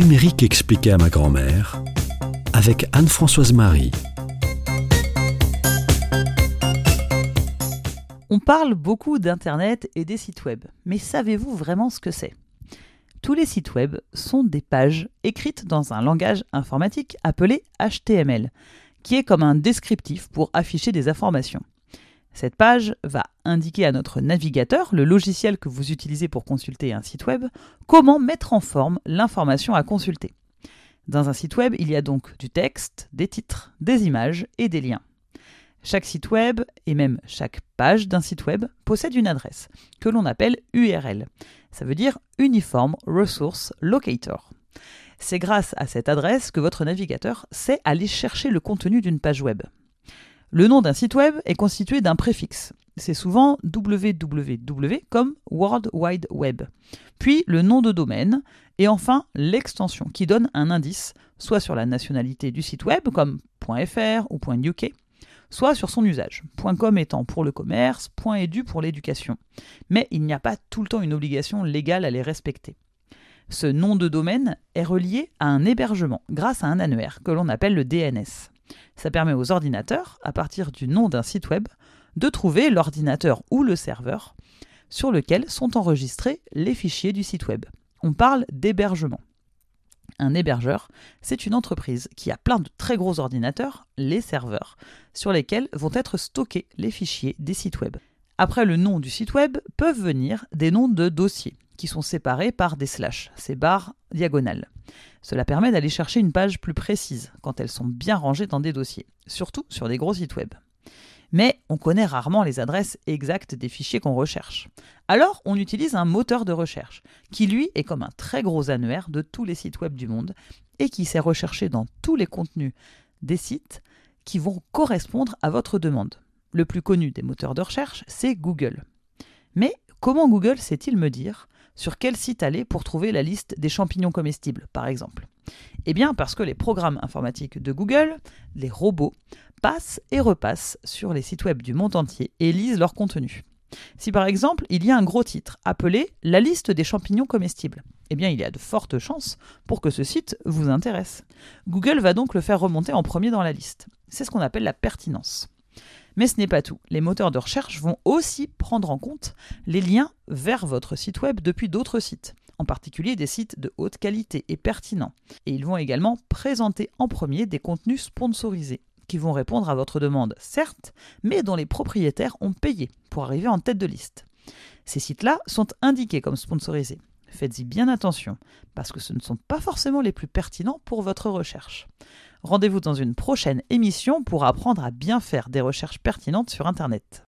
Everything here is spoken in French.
numérique expliqué à ma grand-mère avec Anne-Françoise Marie. On parle beaucoup d'Internet et des sites web, mais savez-vous vraiment ce que c'est? Tous les sites web sont des pages écrites dans un langage informatique appelé HTML, qui est comme un descriptif pour afficher des informations. Cette page va indiquer à notre navigateur, le logiciel que vous utilisez pour consulter un site web, comment mettre en forme l'information à consulter. Dans un site web, il y a donc du texte, des titres, des images et des liens. Chaque site web, et même chaque page d'un site web, possède une adresse, que l'on appelle URL. Ça veut dire Uniform Resource Locator. C'est grâce à cette adresse que votre navigateur sait aller chercher le contenu d'une page web. Le nom d'un site web est constitué d'un préfixe. C'est souvent www comme World Wide Web. Puis le nom de domaine et enfin l'extension qui donne un indice soit sur la nationalité du site web comme .fr ou .uk, soit sur son usage, .com étant pour le commerce, .edu pour l'éducation. Mais il n'y a pas tout le temps une obligation légale à les respecter. Ce nom de domaine est relié à un hébergement grâce à un annuaire que l'on appelle le DNS. Ça permet aux ordinateurs, à partir du nom d'un site web, de trouver l'ordinateur ou le serveur sur lequel sont enregistrés les fichiers du site web. On parle d'hébergement. Un hébergeur, c'est une entreprise qui a plein de très gros ordinateurs, les serveurs, sur lesquels vont être stockés les fichiers des sites web. Après le nom du site web peuvent venir des noms de dossiers qui sont séparés par des slash, ces barres diagonales. Cela permet d'aller chercher une page plus précise quand elles sont bien rangées dans des dossiers, surtout sur des gros sites web. Mais on connaît rarement les adresses exactes des fichiers qu'on recherche. Alors on utilise un moteur de recherche, qui lui est comme un très gros annuaire de tous les sites web du monde, et qui sait rechercher dans tous les contenus des sites qui vont correspondre à votre demande. Le plus connu des moteurs de recherche, c'est Google. Mais comment Google sait-il me dire sur quel site aller pour trouver la liste des champignons comestibles, par exemple Eh bien parce que les programmes informatiques de Google, les robots, passent et repassent sur les sites web du monde entier et lisent leur contenu. Si par exemple il y a un gros titre appelé La liste des champignons comestibles, eh bien il y a de fortes chances pour que ce site vous intéresse. Google va donc le faire remonter en premier dans la liste. C'est ce qu'on appelle la pertinence. Mais ce n'est pas tout. Les moteurs de recherche vont aussi prendre en compte les liens vers votre site web depuis d'autres sites, en particulier des sites de haute qualité et pertinents. Et ils vont également présenter en premier des contenus sponsorisés qui vont répondre à votre demande, certes, mais dont les propriétaires ont payé pour arriver en tête de liste. Ces sites-là sont indiqués comme sponsorisés. Faites-y bien attention, parce que ce ne sont pas forcément les plus pertinents pour votre recherche. Rendez-vous dans une prochaine émission pour apprendre à bien faire des recherches pertinentes sur Internet.